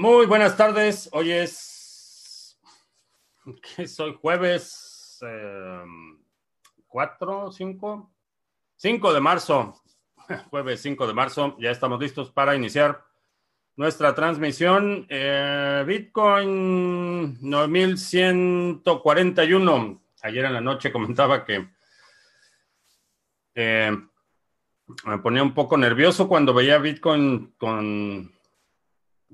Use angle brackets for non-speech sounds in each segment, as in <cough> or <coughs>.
Muy buenas tardes. Hoy es. <laughs> ¿Qué soy? Jueves eh, 4, 5. 5 de marzo. <laughs> Jueves 5 de marzo. Ya estamos listos para iniciar nuestra transmisión. Eh, Bitcoin 9141. Ayer en la noche <laughs> comentaba que. Eh, me ponía un poco nervioso cuando veía Bitcoin con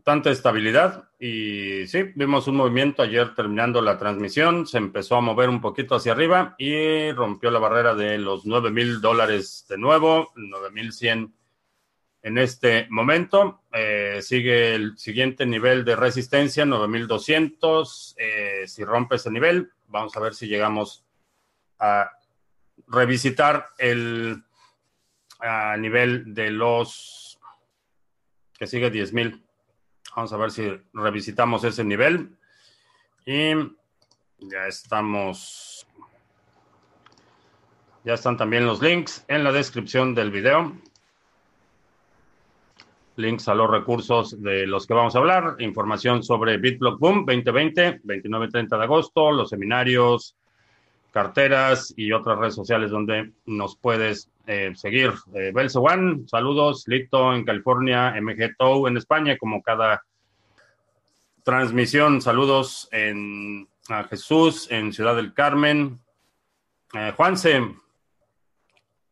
tanta estabilidad y sí, vimos un movimiento ayer terminando la transmisión, se empezó a mover un poquito hacia arriba y rompió la barrera de los 9 mil dólares de nuevo, 9 mil 100 en este momento. Eh, sigue el siguiente nivel de resistencia, 9200. Eh, si rompe ese nivel, vamos a ver si llegamos a revisitar el a nivel de los que sigue 10.000. Vamos a ver si revisitamos ese nivel. Y ya estamos. Ya están también los links en la descripción del video. Links a los recursos de los que vamos a hablar. Información sobre BitBlock Boom 2020, 29-30 de agosto, los seminarios, carteras y otras redes sociales donde nos puedes eh, seguir. Eh, One, saludos. Lito en California, MG Tow en España, como cada transmisión. Saludos en, a Jesús en Ciudad del Carmen. Eh, Juanse,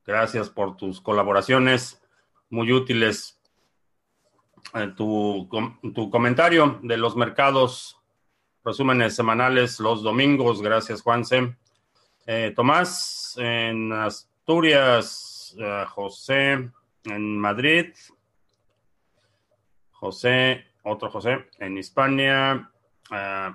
gracias por tus colaboraciones muy útiles. Eh, tu, tu comentario de los mercados, resúmenes semanales los domingos. Gracias, Juanse. Eh, Tomás, en Asturias, uh, José, en Madrid, José, otro José, en Hispania, uh,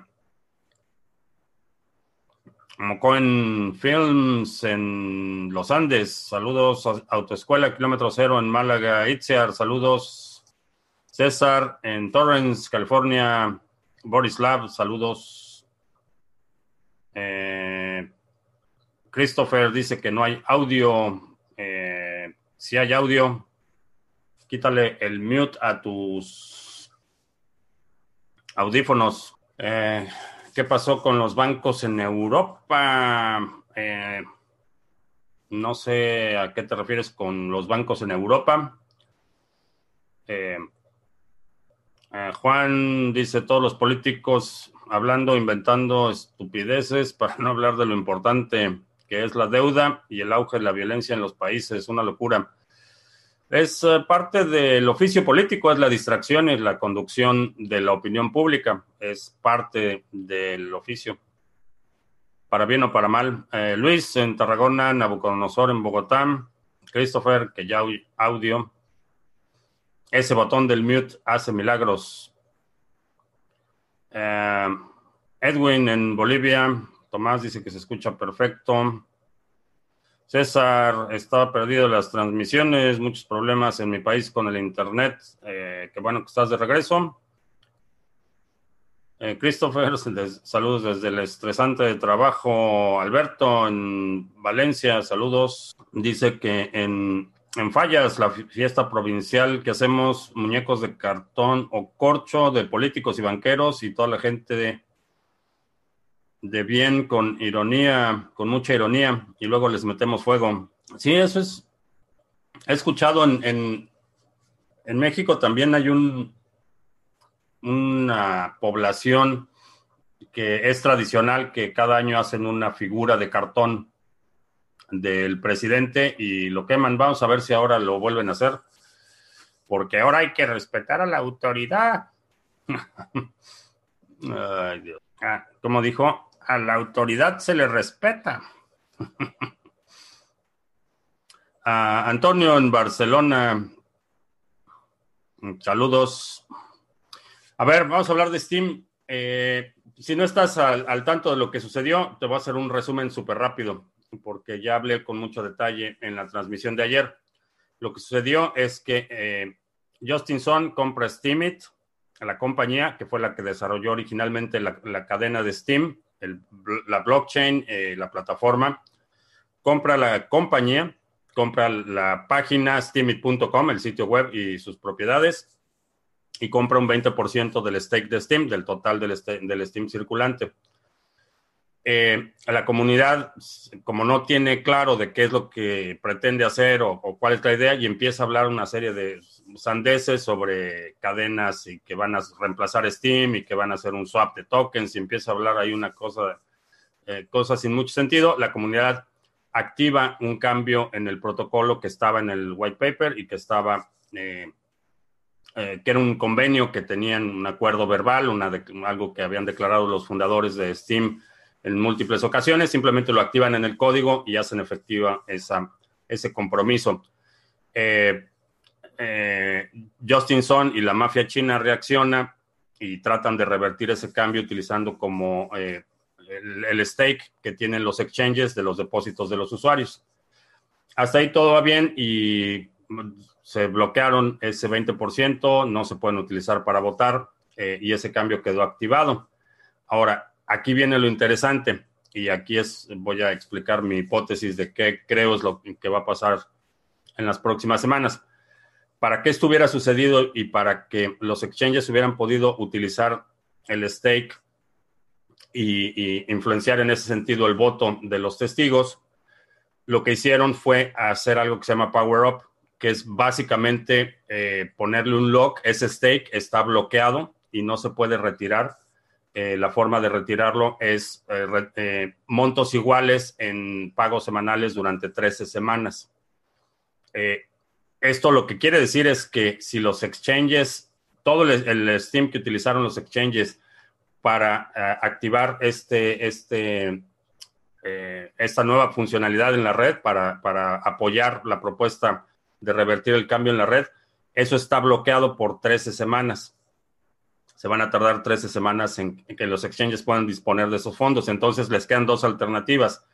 Mocoen Films en Los Andes, saludos, Autoescuela Kilómetro Cero en Málaga, Itziar, saludos, César en Torrance, California, Borislav, saludos. Eh, Christopher dice que no hay audio. Eh, si hay audio, quítale el mute a tus audífonos. Eh, ¿Qué pasó con los bancos en Europa? Eh, no sé a qué te refieres con los bancos en Europa. Juan dice, todos los políticos hablando, inventando estupideces <laughs> para no hablar de lo importante que es la deuda y el auge de la violencia en los países, una locura. Es uh, parte del oficio político, es la distracción y la conducción de la opinión pública, es parte del oficio, para bien o para mal. Eh, Luis en Tarragona, Nabucodonosor en Bogotá, Christopher, que ya audio. Ese botón del mute hace milagros. Eh, Edwin en Bolivia, Tomás dice que se escucha perfecto. César, estaba perdido las transmisiones, muchos problemas en mi país con el internet. Eh, qué bueno que estás de regreso. Eh, Christopher, <laughs> saludos desde el estresante trabajo. Alberto, en Valencia, saludos. Dice que en, en Fallas, la fiesta provincial que hacemos, muñecos de cartón o corcho de políticos y banqueros y toda la gente de de bien, con ironía, con mucha ironía, y luego les metemos fuego. Sí, eso es. He escuchado en, en, México también hay un una población que es tradicional que cada año hacen una figura de cartón del presidente y lo queman. Vamos a ver si ahora lo vuelven a hacer. Porque ahora hay que respetar a la autoridad. <laughs> Ah, como dijo, a la autoridad se le respeta. <laughs> a Antonio en Barcelona, saludos. A ver, vamos a hablar de Steam. Eh, si no estás al, al, tanto de lo que sucedió, te voy a hacer un resumen súper rápido, porque ya hablé con mucho detalle en la transmisión de ayer. Lo que sucedió es que eh, Justin Sun compra Steemit, la compañía que fue la que desarrolló originalmente la, la cadena de Steam, la blockchain, eh, la plataforma, compra la compañía, compra la página steamit.com, el sitio web y sus propiedades, y compra un 20% del stake de Steam, del total del, del Steam circulante. Eh, la comunidad, como no tiene claro de qué es lo que pretende hacer o, cuál es la idea, y empieza a hablar una serie de sandeces sobre cadenas y que van a reemplazar Steam y que van a hacer un swap de tokens, y empieza a hablar ahí una cosa, eh, sin mucho sentido, la comunidad activa un cambio en el protocolo que estaba en el white paper y que estaba, eh, eh, que era un convenio que tenían un acuerdo verbal, una de, algo que habían declarado los fundadores de Steam en múltiples ocasiones, simplemente lo activan en el código y hacen efectiva esa, ese compromiso. Eh, Justin Son y la mafia china reacciona y tratan de revertir ese cambio utilizando como el, stake que tienen los exchanges de los depósitos de los usuarios. Hasta ahí todo va bien y se bloquearon ese 20%, no se pueden utilizar para votar eh, y ese cambio quedó activado. Ahora, aquí viene lo interesante y aquí es, voy a explicar mi hipótesis de qué creo es lo que va a pasar en las próximas semanas. Para que esto hubiera sucedido y para que los exchanges hubieran podido utilizar el stake y, influenciar en ese sentido el voto de los testigos, lo que hicieron fue hacer algo que se llama Power Up, que es básicamente eh, ponerle un lock, ese stake está bloqueado y no se puede retirar. Eh, la forma de retirarlo es eh, montos iguales en pagos semanales durante 13 semanas. esto lo que quiere decir es que si los exchanges, todo el Steam que utilizaron los exchanges para eh, activar este, este, eh, esta nueva funcionalidad en la red, para, para, apoyar la propuesta de revertir el cambio en la red. Eso está bloqueado por 13 semanas. Se van a tardar 13 semanas en, que los exchanges puedan disponer de esos fondos. Entonces les quedan dos alternativas.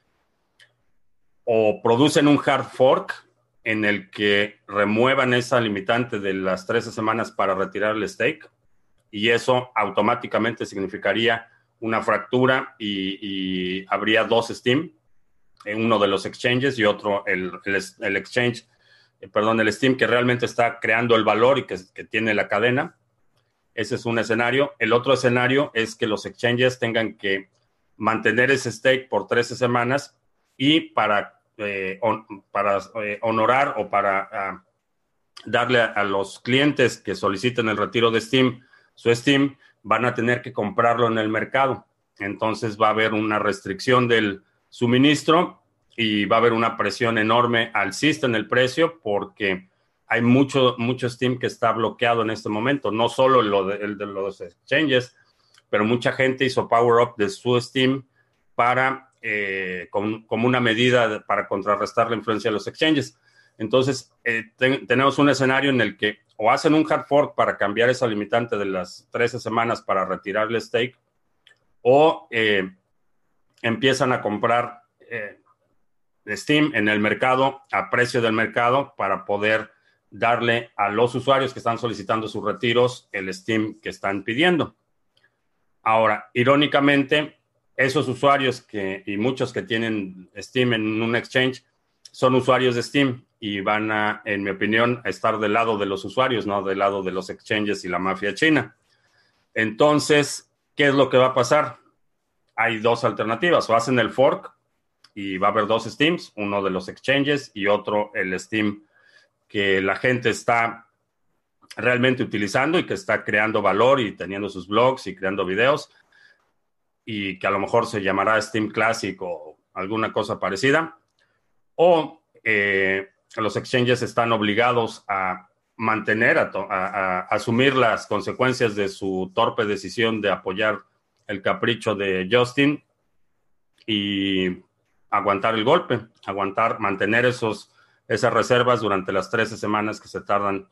O producen un hard fork en el que remuevan esa limitante de las 13 semanas para retirar el stake y eso automáticamente significaría una fractura y, habría dos Steam, uno de los exchanges y otro el, el, exchange, eh, perdón, el Steam que realmente está creando el valor y que, tiene la cadena. Ese es un escenario. El otro escenario es que los exchanges tengan que mantener ese stake por 13 semanas y para, eh, para honorar o para ah, darle a los clientes que soliciten el retiro de Steam su Steam, van a tener que comprarlo en el mercado. Entonces va a haber una restricción del suministro y va a haber una presión enorme alcista en el precio porque hay mucho, mucho Steam que está bloqueado en este momento, no solo lo de, el de los exchanges, pero mucha gente hizo power up de su Steam para, eh, como una medida para contrarrestar la influencia de los exchanges. Entonces, eh, tenemos un escenario en el que o hacen un hard fork para cambiar esa limitante de las 13 semanas para retirar el stake, o eh, empiezan a comprar Steam en el mercado a precio del mercado para poder darle a los usuarios que están solicitando sus retiros el Steam que están pidiendo. Ahora, irónicamente, esos usuarios que, y muchos que tienen Steam en un exchange, son usuarios de Steam y van a, en mi opinión, a estar del lado de los usuarios, no del lado de los exchanges y la mafia china. Entonces, ¿qué es lo que va a pasar? Hay dos alternativas, o hacen el fork y va a haber dos Steams, uno de los exchanges y otro el Steam que la gente está realmente utilizando y que está creando valor y teniendo sus blogs y creando videos y que a lo mejor se llamará Steam Classic o alguna cosa parecida. O eh, los exchanges están obligados a mantener, a, asumir las consecuencias de su torpe decisión de apoyar el capricho de Justin y aguantar el golpe, aguantar, mantener esos, esas reservas durante las 13 semanas que se tardan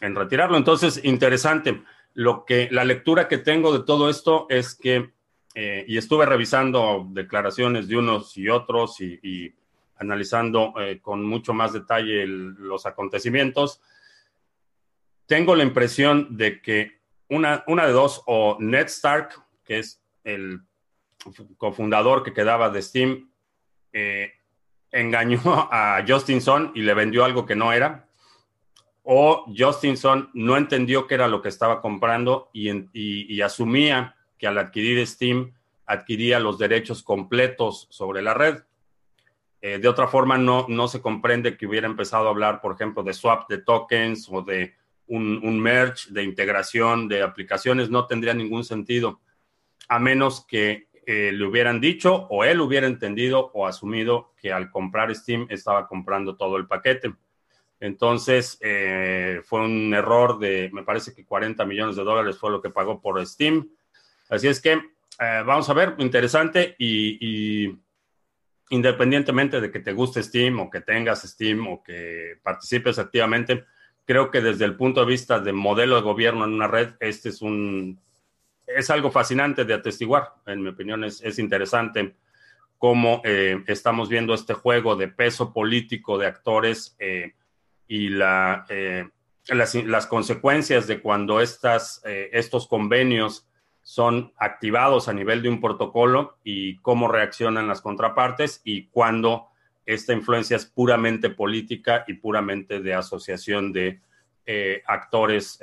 en retirarlo. Entonces, interesante. Lo que, la lectura que tengo de todo esto es que, eh, y estuve revisando declaraciones de unos y otros y analizando eh, con mucho más detalle los acontecimientos, tengo la impresión de que una, una de dos, o Ned Stark, que es el cofundador que quedaba de Steam, eh, engañó a Justin Sun y le vendió algo que no era, o Justinson no entendió qué era lo que estaba comprando y, asumía que al adquirir Steam adquiría los derechos completos sobre la red. Eh, de otra forma, no, no se comprende que hubiera empezado a hablar, por ejemplo, de swap de tokens o de un, un merge, de integración de aplicaciones. No tendría ningún sentido, a menos que eh, le hubieran dicho o él hubiera entendido o asumido que al comprar Steam estaba comprando todo el paquete. Entonces, eh, fue un error de, me parece que 40 millones de dólares fue lo que pagó por Steam. Así es que, eh, vamos a ver, interesante y, independientemente de que te guste Steam o que tengas Steam o que participes activamente, creo que desde el punto de vista de modelo de gobierno en una red, este es un, es algo fascinante de atestiguar. En mi opinión, es, es interesante cómo eh, estamos viendo este juego de peso político de actores y la, eh, las, consecuencias de cuando estas, eh, estos convenios son activados a nivel de un protocolo y cómo reaccionan las contrapartes y cuando esta influencia es puramente política y puramente de asociación de eh, actores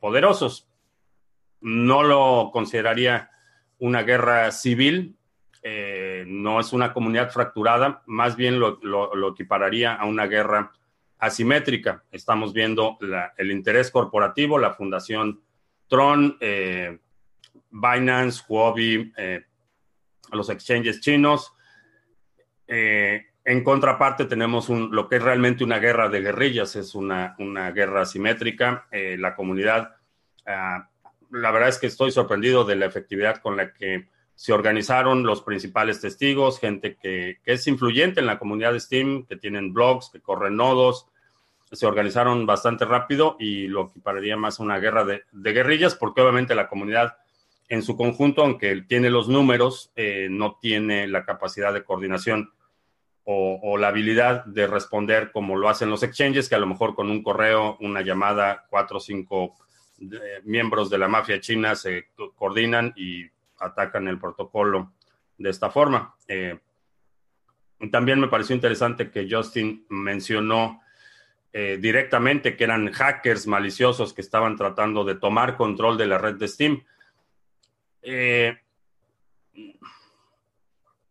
poderosos. No lo consideraría una guerra civil, no es una comunidad fracturada, más bien lo, lo equipararía a una guerra asimétrica. Estamos viendo el interés corporativo, la fundación Tron, eh, Binance, Huobi, eh, los exchanges chinos. Eh, en contraparte tenemos lo que es realmente una guerra de guerrillas, es una, guerra asimétrica. la comunidad, ah, la verdad es que estoy sorprendido de la efectividad con la que se organizaron los principales testigos, gente que, es influyente en la comunidad de Steam, que tienen blogs, que corren nodos, se organizaron bastante rápido y lo equipararía más a una guerra de, guerrillas, porque obviamente la comunidad en su conjunto, aunque tiene los números, eh, no tiene la capacidad de coordinación o, la habilidad de responder como lo hacen los exchanges, que a lo mejor con un correo, una llamada, cuatro o cinco miembros de la mafia china se coordinan y atacan el protocolo de esta forma. Eh, también me pareció interesante que Justin mencionó eh, directamente que eran hackers maliciosos que estaban tratando de tomar control de la red de Steam. Eh,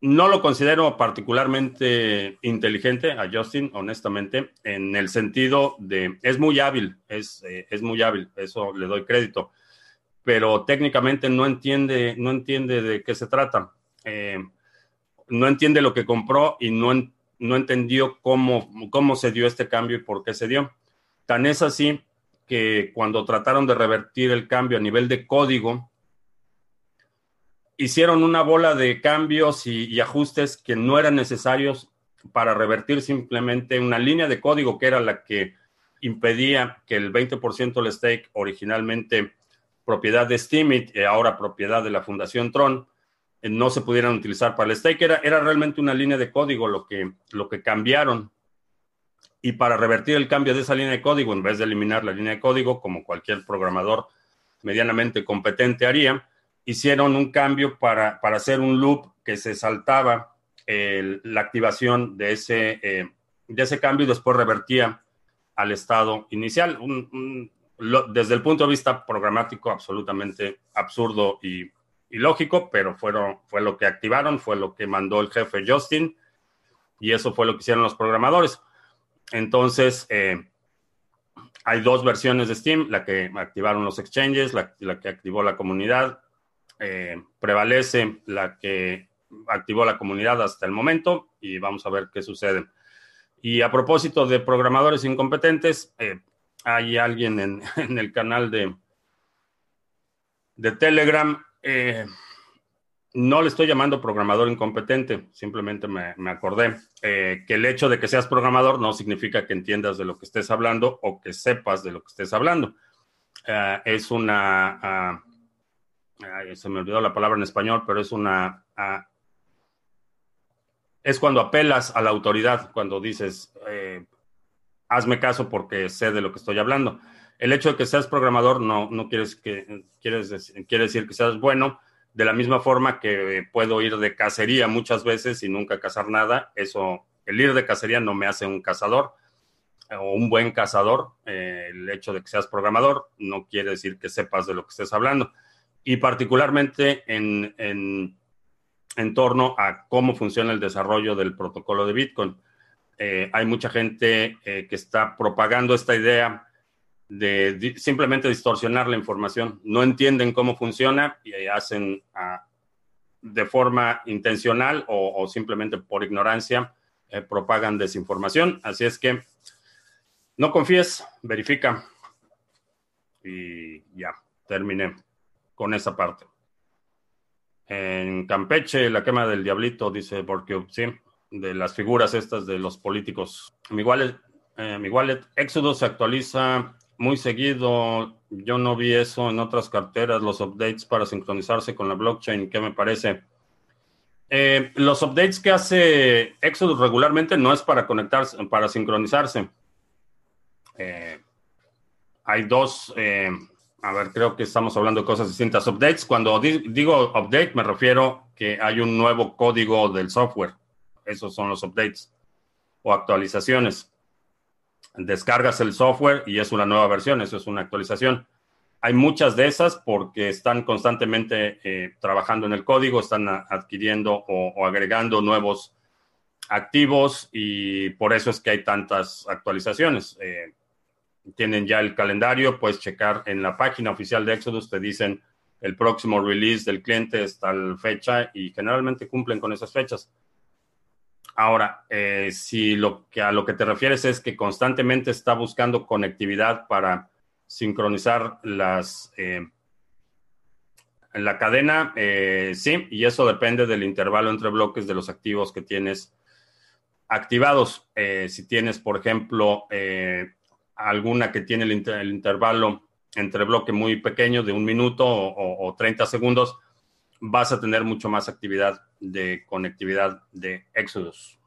no lo considero particularmente inteligente a Justin, honestamente, en el sentido de, es muy hábil, es, es muy hábil, eso le doy crédito pero técnicamente no entiende, no entiende de qué se trata. Eh, no entiende lo que compró y no, no entendió cómo, cómo se dio este cambio y por qué se dio. Tan es así que cuando trataron de revertir el cambio a nivel de código, hicieron una bola de cambios y, ajustes que no eran necesarios para revertir simplemente una línea de código que era la que impedía que el 20% del stake originalmente propiedad de Steemit y ahora propiedad de la Fundación Tron, eh, no se pudieran utilizar para el stake. Era, era realmente una línea de código lo que, lo que cambiaron. Y para revertir el cambio de esa línea de código, en vez de eliminar la línea de código, como cualquier programador medianamente competente haría, hicieron un cambio para, para hacer un loop que se saltaba la activación de ese, eh, de ese cambio y después revertía al estado inicial. un, desde el punto de vista programático, absolutamente absurdo y, lógico, pero fueron, fue lo que activaron, fue lo que mandó el jefe Justin y eso fue lo que hicieron los programadores. Entonces, eh, hay dos versiones de Steam, la que activaron los exchanges, la, que activó la comunidad. Eh, prevalece la que activó la comunidad hasta el momento y vamos a ver qué sucede. Y a propósito de programadores incompetentes, eh, hay alguien en, <laughs> el canal de, de Telegram. Eh, no le estoy llamando programador incompetente, simplemente me, acordé que el hecho de que seas programador no significa que entiendas de lo que estés hablando o que sepas de lo que estés hablando. Es una, se me olvidó la palabra en español, pero es una, es cuando apelas a la autoridad, cuando dices, hazme caso porque sé de lo que estoy hablando. El hecho de que seas programador no, no quieres que, quieres decir, quiere decir que seas bueno, de la misma forma que puedo ir de cacería muchas veces y nunca cazar nada, eso, el ir de cacería no me hace un cazador. o un buen cazador. Eh, el hecho de que seas programador no quiere decir que sepas de lo que estés hablando. Y particularmente en, en, torno a cómo funciona el desarrollo del protocolo de Bitcoin. Eh, hay mucha gente eh, que está propagando esta idea de, simplemente distorsionar la información. No entienden cómo funciona y hacen ah, de forma intencional o, simplemente por ignorancia propagan desinformación. Así es que no confíes, verifica. Y ya, terminé con esa parte. En Campeche, la quema del diablito, dice porque sí, de las figuras estas de los políticos. Mi wallet, eh, se actualiza muy seguido. Yo no vi eso en otras carteras, los updates para sincronizarse con la blockchain. ¿Qué me parece? Eh, los updates que hace Exodus regularmente no es para conectarse, para sincronizarse. Eh, hay dos, eh, a ver, creo que estamos hablando de cosas distintas. Updates, cuando digo update me refiero que hay un nuevo código del software. Esos son los updates o actualizaciones. Descargas el software y es una nueva versión, eso es una actualización. Hay muchas de esas porque están constantemente eh, trabajando en el código, están adquiriendo o agregando nuevos activos y por eso es que hay tantas actualizaciones. Eh, tienen ya el calendario, puedes checar en la página oficial de Exodus, te dicen el próximo release del cliente es tal fecha y generalmente cumplen con esas fechas. Ahora, eh, si lo que a lo que te refieres es que constantemente está buscando conectividad para sincronizar las eh, la cadena, eh, sí, y eso depende del intervalo entre bloques de los activos que tienes activados. si tienes, por ejemplo, alguna que tiene el, intervalo entre bloque muy pequeño de un minuto o, 30 segundos, vas a tener mucho más actividad de conectividad de Exodus.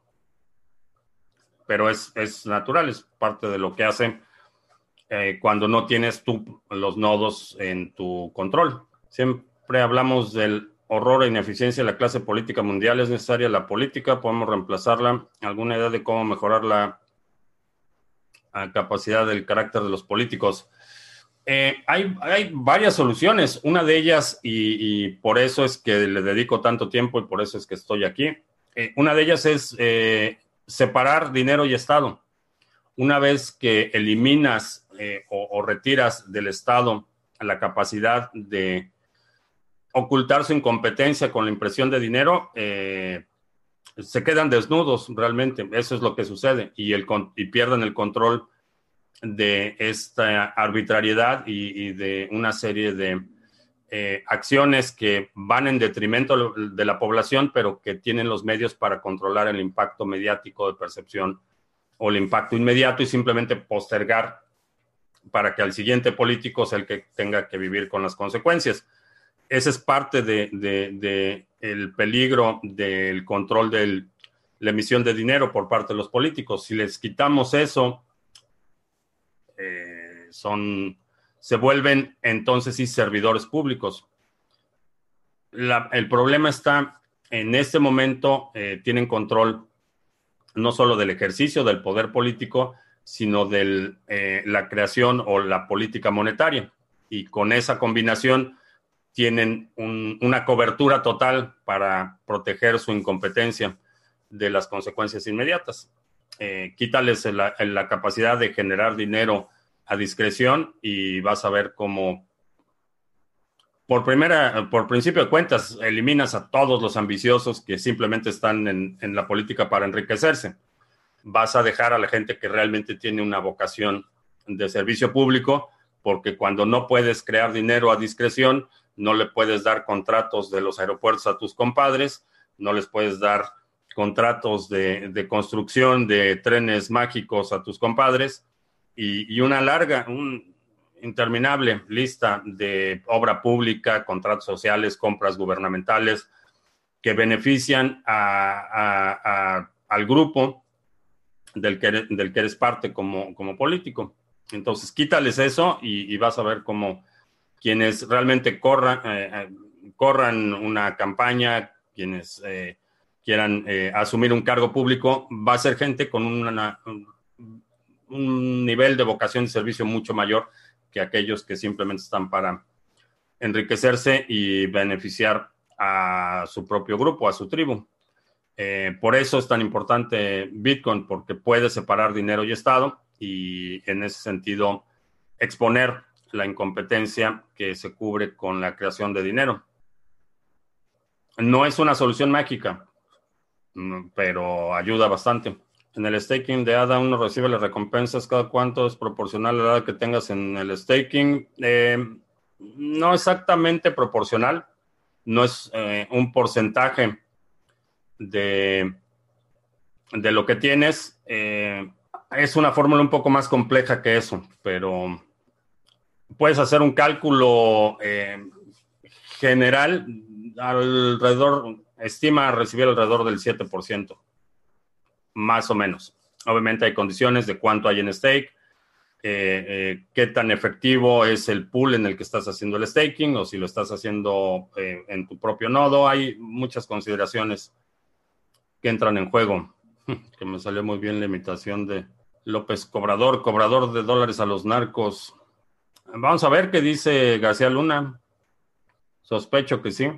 Pero es, natural, es parte de lo que hace eh, cuando no tienes tú los nodos en tu control. Siempre hablamos del horror e ineficiencia de la clase política mundial. ¿Es necesaria la política? ¿Podemos reemplazarla? ¿Alguna idea de cómo mejorar la capacidad del carácter de los políticos. Eh, hay, varias soluciones. Una de ellas, y, por eso es que le dedico tanto tiempo y por eso es que estoy aquí, eh, una de ellas es eh, separar dinero y Estado. Una vez que eliminas o, retiras del Estado la capacidad de ocultar su incompetencia con la impresión de dinero, se quedan desnudos realmente. Eso es lo que sucede y, el, y pierden el control de esta arbitrariedad y, de una serie de eh, acciones que van en detrimento de la población, pero que tienen los medios para controlar el impacto mediático de percepción o el impacto inmediato y simplemente postergar para que al siguiente político sea el que tenga que vivir con las consecuencias. Ese es parte de, el peligro del control de la emisión de dinero por parte de los políticos. Si les quitamos eso, eh, son, se vuelven entonces sí servidores públicos. el problema está en este momento, eh, tienen control no solo del ejercicio del poder político, sino de eh, la creación o la política monetaria. Y con esa combinación tienen una cobertura total para proteger su incompetencia de las consecuencias inmediatas. Eh, quítales la, la, capacidad de generar dinero a discreción y vas a ver cómo, por primera, por principio de cuentas, eliminas a todos los ambiciosos que simplemente están en, en la política para enriquecerse. Vas a dejar a la gente que realmente tiene una vocación de servicio público, porque cuando no puedes crear dinero a discreción, no le puedes dar contratos de los aeropuertos a tus compadres, no les puedes dar contratos de, construcción de trenes mágicos a tus compadres y, una larga, un interminable lista de obra pública, contratos sociales, compras gubernamentales que benefician al grupo del que, del que eres parte como, como político. Entonces, quítales eso y, vas a ver cómo quienes realmente corran, eh, eh, corran una campaña, quienes eh, quieran asumir un cargo público, va a ser gente con una, un nivel de vocación de servicio mucho mayor que aquellos que simplemente están para enriquecerse y beneficiar a su propio grupo, a su tribu. Por eso es tan importante Bitcoin, porque puede separar dinero y Estado y en ese sentido exponer la incompetencia que se cubre con la creación de dinero. No es una solución mágica, mm, pero ayuda bastante. En el staking de ADA uno recibe las recompensas cada cuánto es proporcional a la edad que tengas en el staking. Eh, no exactamente proporcional, no es eh, un porcentaje de, de lo que tienes. Eh, es una fórmula un poco más compleja que eso, pero puedes hacer un cálculo eh, general alrededor, estima recibir alrededor del 7%, más o menos. Obviamente hay condiciones de cuánto hay en stake, eh, eh, qué tan efectivo es el pool en el que estás haciendo el staking o si lo estás haciendo en tu propio nodo. Hay muchas consideraciones que entran en juego, <laughs> que me salió muy bien la imitación de López Cobrador, cobrador de dólares a los narcos. Vamos a ver qué dice García Luna. Sospecho que sí.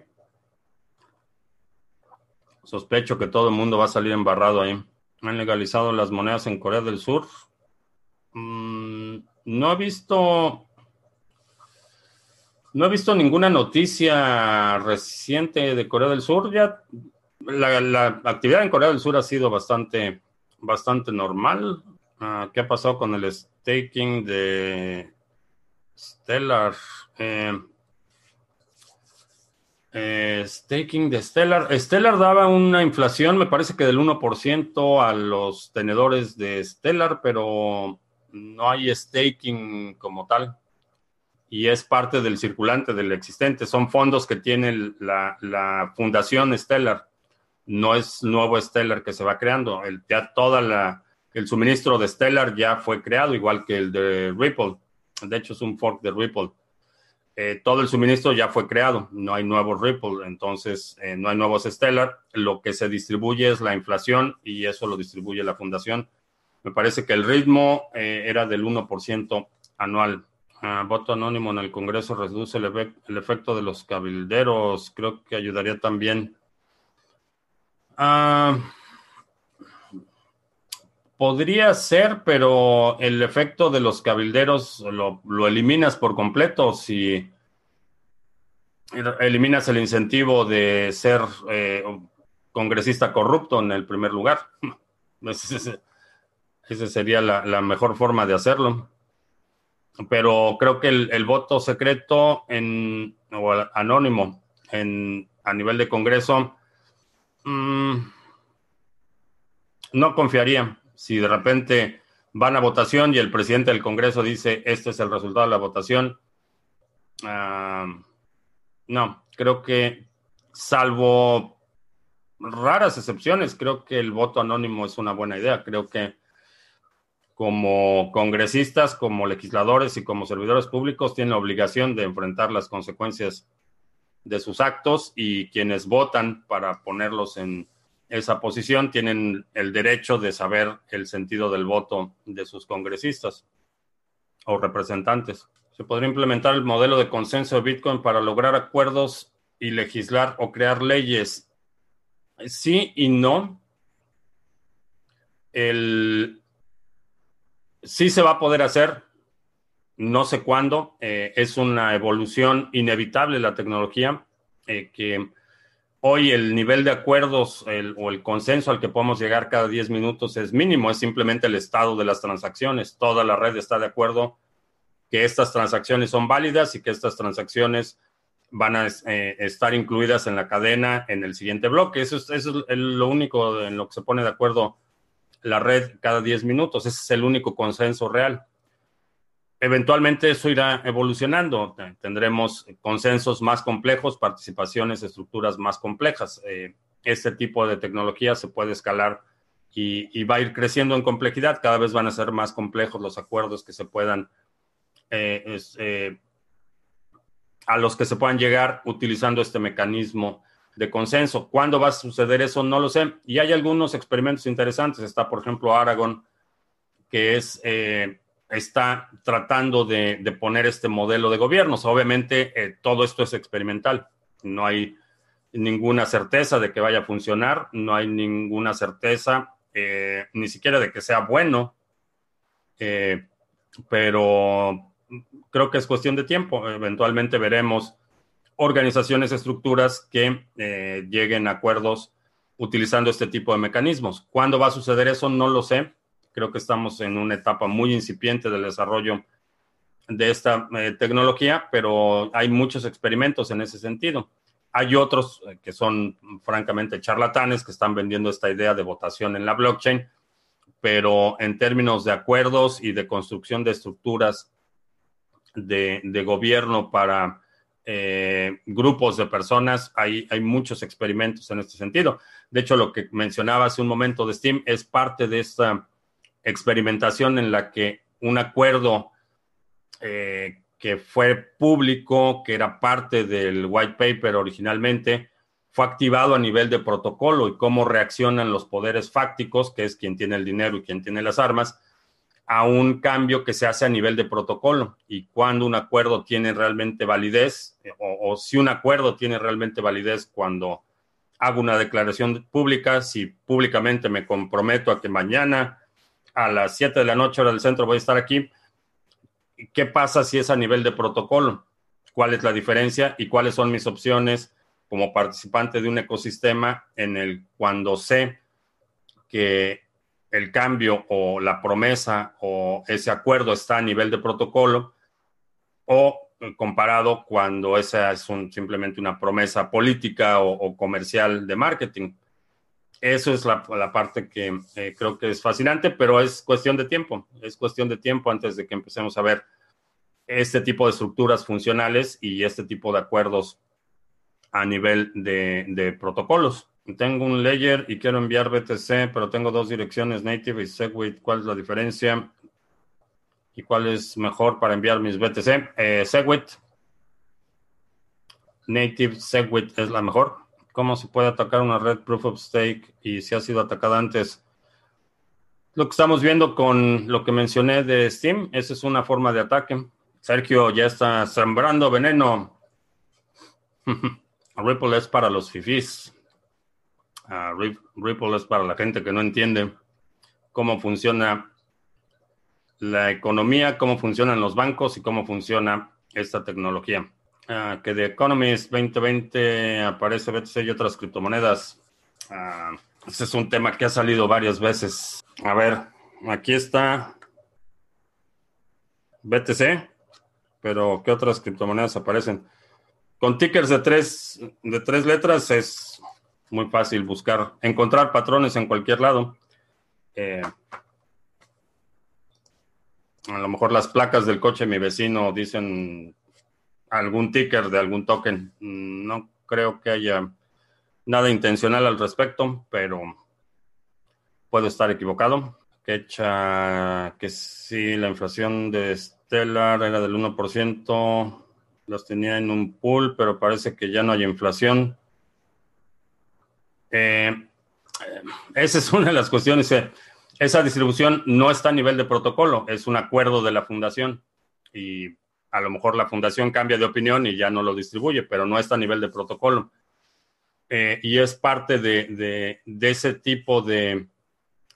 Sospecho que todo el mundo va a salir embarrado ahí. Han legalizado las monedas en Corea del Sur. Mm, no he visto. No he visto ninguna noticia reciente de Corea del Sur. Ya la, actividad en Corea del Sur ha sido bastante, bastante normal. Ah, ¿Qué ha pasado con el staking de Stellar? Eh, eh, staking de Stellar. Stellar daba una inflación, me parece que del 1% a los tenedores de Stellar, pero no hay staking como tal. Y es parte del circulante, del existente. Son fondos que tiene la, fundación Stellar. No es nuevo Stellar que se va creando. El, ya toda el suministro de Stellar ya fue creado, igual que el de Ripple. De hecho, es un fork de Ripple. Eh, todo el suministro ya fue creado, no hay nuevos Ripple, entonces eh, no hay nuevos Stellar. Lo que se distribuye es la inflación y eso lo distribuye la fundación. Me parece que el ritmo eh, era del 1% anual. Ah, voto anónimo en el Congreso reduce el, el, efecto de los cabilderos. Creo que ayudaría también. Ah, Podría ser, pero el efecto de los cabilderos lo, eliminas por completo si eliminas el incentivo de ser eh, congresista corrupto en el primer lugar. <laughs> Esa sería la, mejor forma de hacerlo. Pero creo que el, voto secreto en, o anónimo en, a nivel de Congreso mm, no confiaría si de repente van a votación y el presidente del Congreso dice, este es el resultado de la votación, ah, no, creo que salvo raras excepciones, creo que el voto anónimo es una buena idea. Creo que como congresistas, como legisladores y como servidores públicos tienen la obligación de enfrentar las consecuencias de sus actos y quienes votan para ponerlos en esa posición tienen el derecho de saber el sentido del voto de sus congresistas o representantes. Se podría implementar el modelo de consenso de Bitcoin para lograr acuerdos y legislar o crear leyes. Sí y no. El, sí se va a poder hacer, no sé cuándo. Eh, es una evolución inevitable la tecnología eh, que hoy el nivel de acuerdos o el consenso al que podemos llegar cada 10 minutos es mínimo, es simplemente el estado de las transacciones. Toda la red está de acuerdo que estas transacciones son válidas y que estas transacciones van a eh, estar incluidas en la cadena en el siguiente bloque. Eso es, eso es lo único en lo que se pone de acuerdo la red cada 10 minutos. Ese es el único consenso real eventualmente eso irá evolucionando. Tendremos consensos más complejos, participaciones, estructuras más complejas. Eh, este tipo de tecnología se puede escalar y, va a ir creciendo en complejidad. Cada vez van a ser más complejos los acuerdos que se puedan, eh, eh, a los que se puedan llegar utilizando este mecanismo de consenso. ¿Cuándo va a suceder eso? No lo sé. Y hay algunos experimentos interesantes. Está, por ejemplo, Aragon que es, está tratando de, poner este modelo de gobiernos. Obviamente, eh, todo esto es experimental. No hay ninguna certeza de que vaya a funcionar, no hay ninguna certeza eh, ni siquiera de que sea bueno, pero creo que es cuestión de tiempo. Eventualmente veremos organizaciones, estructuras que lleguen a acuerdos utilizando este tipo de mecanismos. ¿Cuándo va a suceder eso? No lo sé. Creo que estamos en una etapa muy incipiente del desarrollo de esta eh, tecnología, pero hay muchos experimentos en ese sentido. Hay otros eh, que son francamente charlatanes que están vendiendo esta idea de votación en la blockchain, pero en términos de acuerdos y de construcción de estructuras de, gobierno para eh, grupos de personas, hay, hay muchos experimentos en este sentido. De hecho, lo que mencionaba hace un momento de Steam es parte de esta experimentación en la que un acuerdo eh, que fue público, que era parte del white paper originalmente, fue activado a nivel de protocolo y cómo reaccionan los poderes fácticos, que es quien tiene el dinero y quien tiene las armas, a un cambio que se hace a nivel de protocolo. Y cuando un acuerdo tiene realmente validez o, o si un acuerdo tiene realmente validez cuando hago una declaración pública, si públicamente me comprometo a que mañana a las 7 de la noche hora del centro voy a estar aquí. ¿Qué pasa si es a nivel de protocolo? ¿Cuál es la diferencia y cuáles son mis opciones como participante de un ecosistema en el cuando sé que el cambio o la promesa o ese acuerdo está a nivel de protocolo o comparado cuando esa es simplemente una promesa política o comercial de marketing? Eso es la, parte que eh, creo que es fascinante, pero es cuestión de tiempo. Es cuestión de tiempo antes de que empecemos a ver este tipo de estructuras funcionales y este tipo de acuerdos a nivel de, protocolos. Tengo un layer y quiero enviar BTC, pero tengo dos direcciones, Native y Segwit. ¿Cuál es la diferencia? ¿Y cuál es mejor para enviar mis BTC? Eh, Segwit. Native Segwit es la mejor cómo se puede atacar una red proof of stake y si ha sido atacada antes. Lo que estamos viendo con lo que mencioné de Steam, esa es una forma de ataque. Sergio ya está sembrando veneno. <laughs> Ripple es para los fifís. Ah, Ripple es para la gente que no entiende cómo funciona la economía, cómo funcionan los bancos y cómo funciona esta tecnología. Ah, que de Economist 2020 aparece BTC y otras criptomonedas. Uh, ese es un tema que ha salido varias veces. A ver, aquí está BTC, pero ¿qué otras criptomonedas aparecen? Con tickers de tres, de tres letras es muy fácil buscar, encontrar patrones en cualquier lado. Eh, a lo mejor las placas del coche de mi vecino dicen algún ticker de algún token. No creo que haya nada intencional al respecto, pero puedo estar equivocado. Que echa que sí, la inflación de Stellar era del 1%, los tenía en un pool, pero parece que ya no hay inflación. Eh, eh, esa es una de las cuestiones. esa distribución no está a nivel de protocolo, es un acuerdo de la fundación. Y a lo mejor la fundación cambia de opinión y ya no lo distribuye, pero no está a nivel de protocolo. Eh, y es parte de, ese tipo de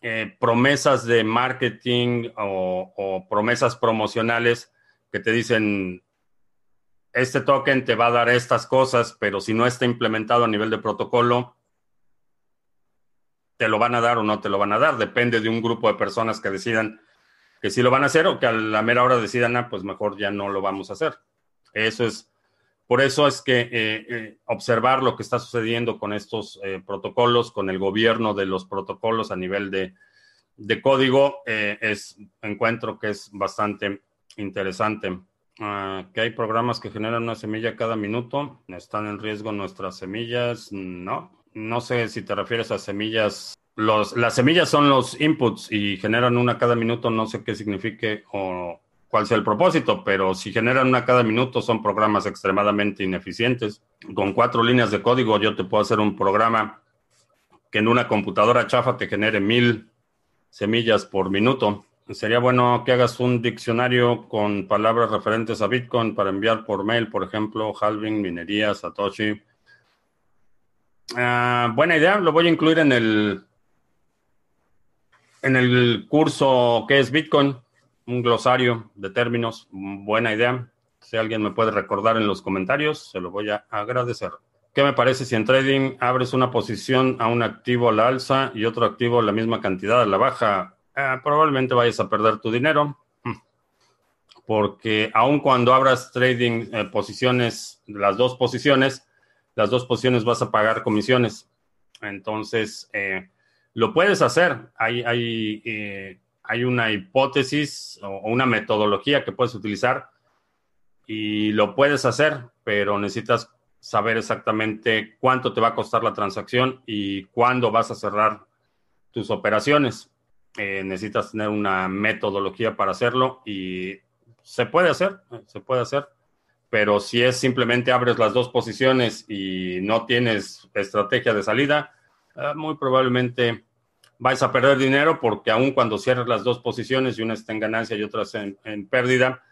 eh, promesas de marketing o, promesas promocionales que te dicen, este token te va a dar estas cosas, pero si no está implementado a nivel de protocolo, te lo van a dar o no te lo van a dar. Depende de un grupo de personas que decidan que sí lo van a hacer o que a la mera hora decidan, ah, pues mejor ya no lo vamos a hacer. Eso es, por eso es que eh, eh, observar lo que está sucediendo con estos eh, protocolos, con el gobierno de los protocolos a nivel de, código, es, encuentro que es bastante interesante. Ah, que hay programas que generan una semilla cada minuto. ¿Están en riesgo nuestras semillas? No. No sé si te refieres a semillas los, las semillas son los inputs y generan una cada minuto, no sé qué signifique o cuál sea el propósito, pero si generan una cada minuto son programas extremadamente ineficientes. Con cuatro líneas de código yo te puedo hacer un programa que en una computadora chafa te genere mil semillas por minuto. Sería bueno que hagas un diccionario con palabras referentes a Bitcoin para enviar por mail, por ejemplo, halving, minería, Satoshi. Ah, buena idea, lo voy a incluir en el en el curso que es Bitcoin, un glosario de términos. Buena idea. Si alguien me puede recordar en los comentarios, se lo voy a agradecer. ¿Qué me parece si en trading abres una posición a un activo a la alza y otro activo la misma cantidad a la baja? Eh, probablemente vayas a perder tu dinero. Hmm. Porque aun cuando abras trading eh, posiciones, las dos posiciones, las dos posiciones vas a pagar comisiones. Entonces, eh, lo puedes hacer. Hay, hay, hay una hipótesis o una metodología que puedes utilizar y lo puedes hacer, pero necesitas saber exactamente cuánto te va a costar la transacción y cuándo vas a cerrar tus operaciones. Eh, necesitas tener una metodología para hacerlo y se puede hacer, se puede hacer, pero si es simplemente abres las dos posiciones y no tienes estrategia de salida, eh, muy probablemente vais a perder dinero porque aun cuando cierres las dos posiciones y una está en ganancia y otra en, en pérdida,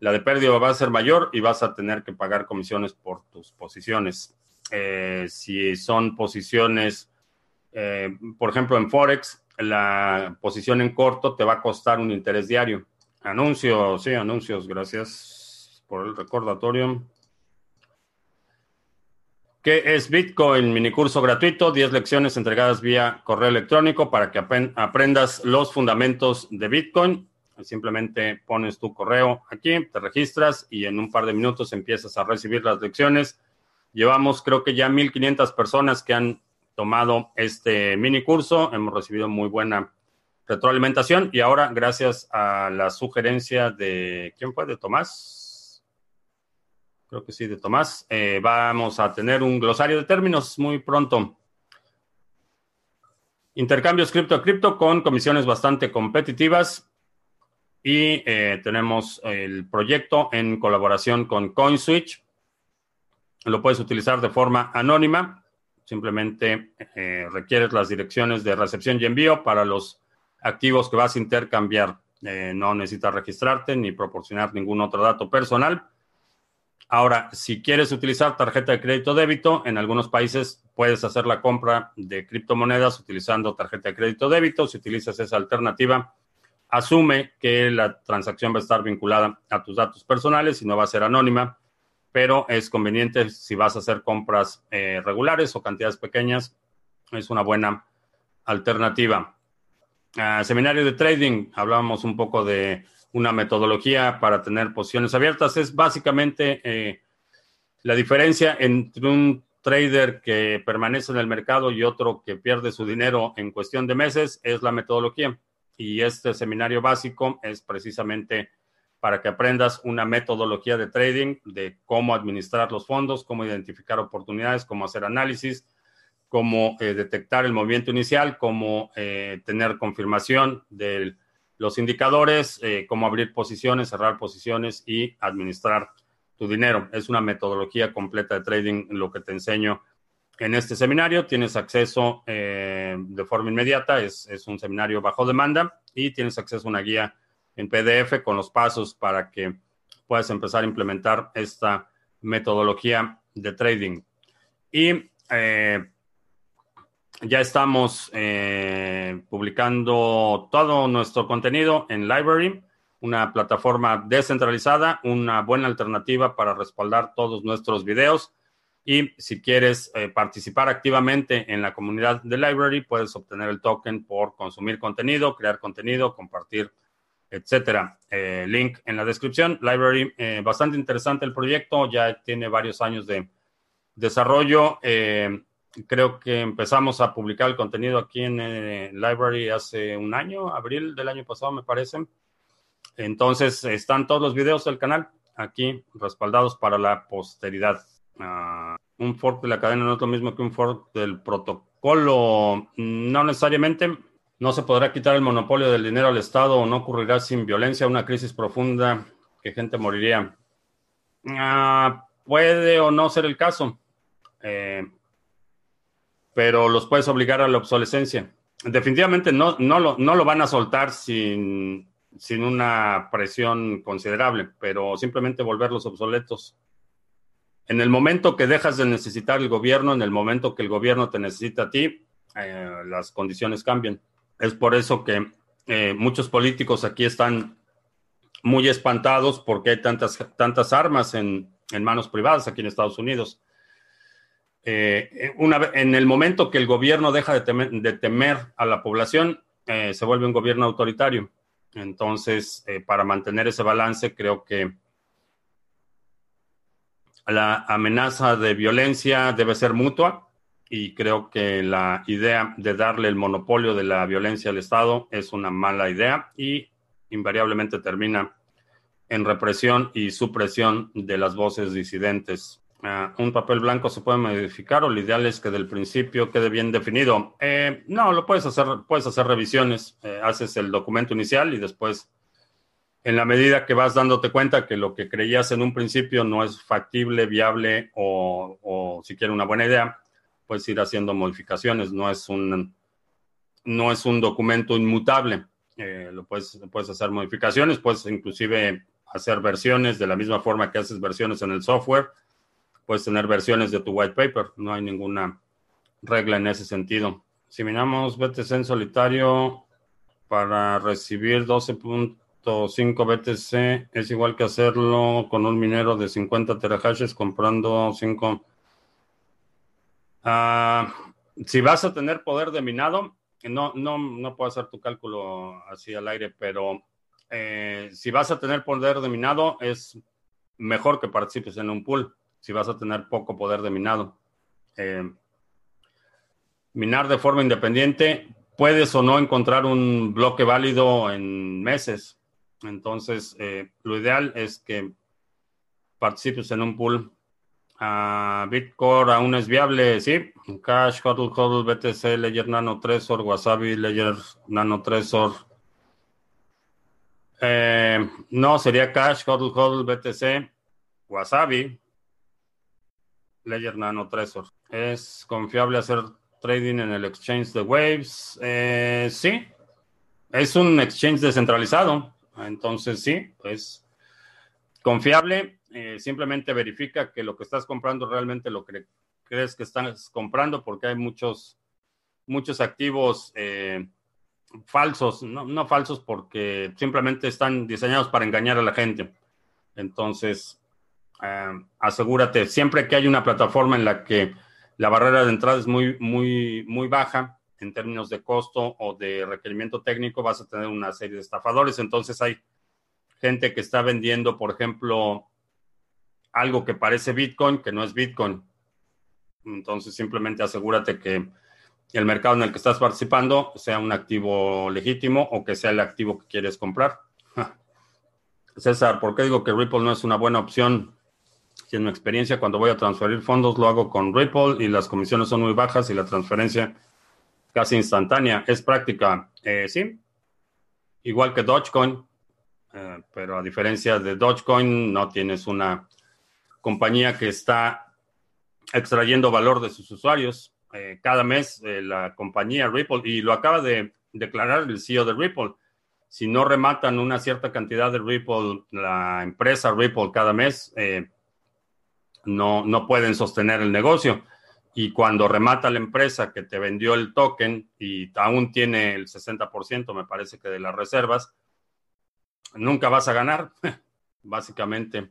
la de pérdida va a ser mayor y vas a tener que pagar comisiones por tus posiciones. Eh, si son posiciones, eh, por ejemplo, en Forex, la posición en corto te va a costar un interés diario. Anuncios, sí, anuncios, gracias por el recordatorio. ¿Qué es Bitcoin? Minicurso gratuito, 10 lecciones entregadas vía correo electrónico para que aprendas los fundamentos de Bitcoin Simplemente pones tu correo aquí, te registras y en un par de minutos empiezas a recibir las lecciones. Llevamos creo que ya 1.500 personas que han tomado este mini curso. Hemos recibido muy buena retroalimentación y ahora gracias a la sugerencia de, ¿quién fue? De Tomás. Creo que sí, de Tomás. Eh, vamos a tener un glosario de términos muy pronto. Intercambios cripto a cripto con comisiones bastante competitivas. Y eh, tenemos el proyecto en colaboración con CoinSwitch. Lo puedes utilizar de forma anónima. Simplemente eh, requieres las direcciones de recepción y envío para los activos que vas a intercambiar. No necesitas registrarte ni proporcionar ningún otro dato personal. Ahora, si quieres utilizar tarjeta de crédito débito, en algunos países puedes hacer la compra de criptomonedas utilizando tarjeta de crédito débito. Si utilizas esa alternativa, asume que la transacción va a estar vinculada a tus datos personales y no va a ser anónima, pero es conveniente si vas a hacer compras eh, regulares o cantidades pequeñas, es una buena alternativa. Ah, seminario de trading, hablábamos un poco de una metodología para tener posiciones abiertas. Es básicamente eh, la diferencia entre un trader que permanece en el mercado y otro que pierde su dinero en cuestión de meses, es la metodología y este seminario básico es precisamente para que aprendas una metodología de trading, de cómo administrar los fondos, cómo identificar oportunidades, cómo hacer análisis, cómo eh, detectar el movimiento inicial, cómo eh, tener confirmación de los indicadores, eh, cómo abrir posiciones, cerrar posiciones y administrar tu dinero. Es una metodología completa de trading lo que te enseño en este seminario tienes acceso eh, de forma inmediata, es, un seminario bajo demanda y tienes acceso a una guía en PDF con los pasos para que puedas empezar a implementar esta metodología de trading. Y eh, ya estamos eh, publicando todo nuestro contenido en Library, una plataforma descentralizada, una buena alternativa para respaldar todos nuestros videos y si quieres eh, participar activamente en la comunidad de Library, puedes obtener el token por consumir contenido, crear contenido, compartir, etcétera. Eh, link en la descripción. Library, bastante interesante el proyecto, ya tiene varios años de desarrollo. Creo que empezamos a publicar el contenido aquí en Library hace un año, abril del año pasado, me parece. Entonces, están todos los videos del canal aquí respaldados para la posteridad. Ah, un fork de la cadena no es lo mismo que un fork del protocolo. No necesariamente. No se podrá quitar el monopolio del dinero al Estado o no ocurrirá sin violencia una crisis profunda que gente moriría. Ah, puede o no ser el caso, eh, pero los puedes obligar a la obsolescencia. Definitivamente no, no, lo, no lo van a soltar sin sin una presión considerable, pero simplemente volverlos obsoletos. En el momento que dejas de necesitar el gobierno, en el momento que el gobierno te necesita a ti, eh, las condiciones cambian. Es por eso que eh, muchos políticos aquí están muy espantados porque hay tantas, tantas armas en, manos privadas aquí en Estados Unidos. Eh, una, en el momento que el gobierno deja de temer, a la población, se vuelve un gobierno autoritario. Entonces, para mantener ese balance, creo que la amenaza de violencia debe ser mutua y creo que la idea de darle el monopolio de la violencia al Estado es una mala idea y invariablemente termina en represión y supresión de las voces disidentes. Ah, ¿Un papel blanco se puede modificar o lo ideal es que del principio quede bien definido? Eh, no, lo puedes hacer, puedes hacer revisiones, eh, haces el documento inicial y después en la medida que vas dándote cuenta que lo que creías en un principio no es factible, viable o, o siquiera una buena idea, puedes ir haciendo modificaciones. No es un, no es un documento inmutable. Eh, lo puedes, puedes hacer modificaciones, puedes inclusive hacer versiones de la misma forma que haces versiones en el software. Puedes tener versiones de tu white paper. No hay ninguna regla en ese sentido. Si miramos BTC en solitario para recibir 12 puntos 5 BTC es igual que hacerlo con un minero de 50 terahashes comprando 5. Ah, si vas a tener poder de minado, no, no, no puedo hacer tu cálculo así al aire, pero eh, si vas a tener poder de minado, es mejor que participes en un pool. Si vas a tener poco poder de minado. Eh, minar de forma independiente, puedes o no encontrar un bloque válido en meses entonces, eh, lo ideal es que participes en un pool. Uh, Bitcore aún es viable, sí. Cash, HODL, HODL, BTC, Ledger Nano Trezor, Wasabi, Ledger Nano Trezor. Eh, no, sería Cash, HODL, HODL, BTC, Wasabi, Ledger Nano Trezor. ¿Es confiable hacer trading en el exchange de Waves? Eh, sí. Es un exchange descentralizado. Entonces, sí, es confiable. Eh, simplemente verifica que lo que estás comprando realmente lo crees que estás comprando, porque hay muchos, muchos activos eh, falsos, no, falsos porque simplemente están diseñados para engañar a la gente. Entonces, eh, asegúrate, siempre que hay una plataforma en la que la barrera de entrada es muy, muy, muy baja, en términos de costo o de requerimiento técnico, vas a tener una serie de estafadores. Entonces hay gente que está vendiendo, por ejemplo, algo que parece Bitcoin, que no es Bitcoin. Entonces simplemente asegúrate que el mercado en el que estás participando sea un activo legítimo o que sea el activo que quieres comprar. <laughs> César, ¿por qué digo que Ripple no es una buena opción? En mi experiencia cuando voy a transferir fondos lo hago con Ripple y las comisiones son muy bajas y la transferencia casi instantánea. Es práctica, eh, sí. Igual que Dogecoin, eh, pero a diferencia de Dogecoin, no tienes una compañía que está extrayendo valor de sus usuarios. Eh, cada mes la compañía Ripple, y lo acaba de declarar el CEO de Ripple, si no rematan una cierta cantidad de Ripple, la empresa Ripple cada mes, no, no pueden sostener el negocio y cuando remata la empresa que te vendió el token y aún tiene el 60%, me parece que de las reservas, nunca vas a ganar, <laughs> básicamente,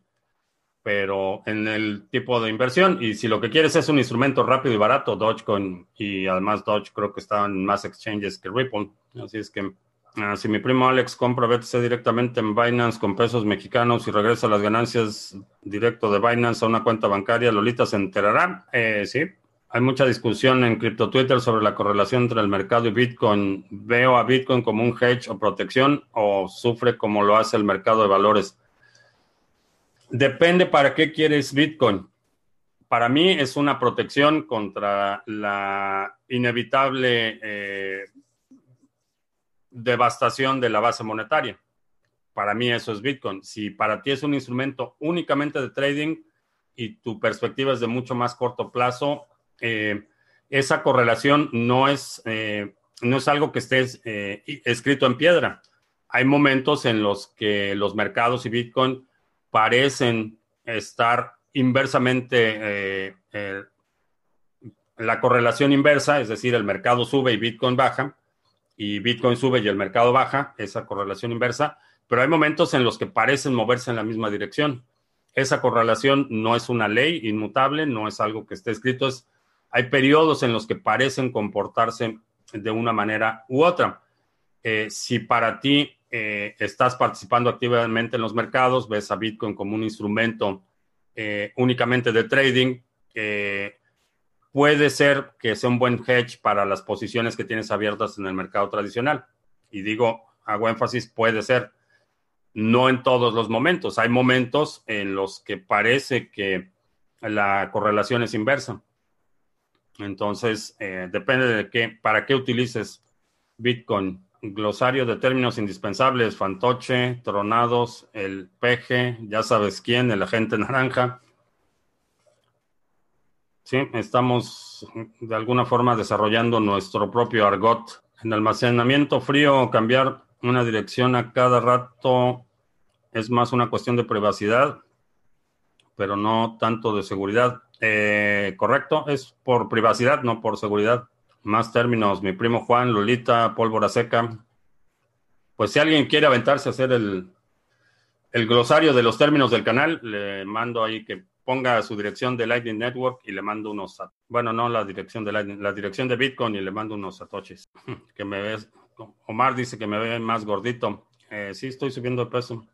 pero en el tipo de inversión. Y si lo que quieres es un instrumento rápido y barato, Dogecoin, y además Doge creo que está en más exchanges que Ripple. Así es que ah, si mi primo Alex compra BTC directamente en Binance con pesos mexicanos y regresa las ganancias directo de Binance a una cuenta bancaria, Lolita se enterará. Eh, sí, hay mucha discusión en Crypto Twitter sobre la correlación entre el mercado y Bitcoin. ¿Veo a Bitcoin como un hedge o protección o sufre como lo hace el mercado de valores? Depende para qué quieres Bitcoin. Para mí es una protección contra la inevitable eh, devastación de la base monetaria. Para mí eso es Bitcoin. Si para ti es un instrumento únicamente de trading y tu perspectiva es de mucho más corto plazo, eh, esa correlación no es, eh, no es algo que esté eh, escrito en piedra. hay momentos en los que los mercados y Bitcoin parecen estar inversamente, eh, la correlación inversa, es decir, el mercado sube y Bitcoin baja, y Bitcoin sube y el mercado baja, esa correlación inversa, pero hay momentos en los que parecen moverse en la misma dirección. Esa correlación no es una ley inmutable, no es algo que esté escrito, es, hay periodos en los que parecen comportarse de una manera u otra. Eh, si para ti eh, estás participando activamente en los mercados, ves a Bitcoin como un instrumento eh, únicamente de trading, puede ser que sea un buen hedge para las posiciones que tienes abiertas en el mercado tradicional. Y digo, hago énfasis, puede ser, no en todos los momentos. Hay momentos en los que parece que la correlación es inversa. Entonces, depende de qué, para qué utilices Bitcoin glosario de términos indispensables, fantoche, tronados, el peje, ya sabes quién, el agente naranja. Sí, estamos de alguna forma desarrollando nuestro propio argot. En almacenamiento frío, cambiar una dirección a cada rato es más una cuestión de privacidad, pero no tanto de seguridad. Eh, correcto, es por privacidad, no por seguridad. Más términos, mi primo Juan, Lolita, pólvora seca. Pues si alguien quiere aventarse a hacer el, el glosario de los términos del canal, le mando ahí que ponga su dirección de Lightning Network y le mando unos, bueno, no la dirección de Lightning, la dirección de Bitcoin y le mando unos satoshis. <laughs> Que me ves, Omar dice que me ve más gordito. Eh, sí, estoy subiendo de peso.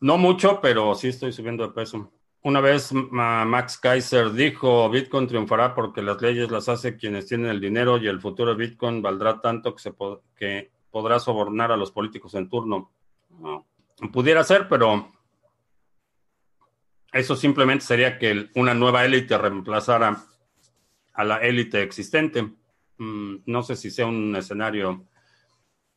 No mucho, pero sí estoy subiendo de peso. Una vez Max Kaiser dijo, Bitcoin triunfará porque las leyes las hace quienes tienen el dinero y el futuro de Bitcoin valdrá tanto que, se que podrá sobornar a los políticos en turno. pudiera ser, pero eso simplemente sería que una nueva élite reemplazara a la élite existente. Mm, no sé si sea un escenario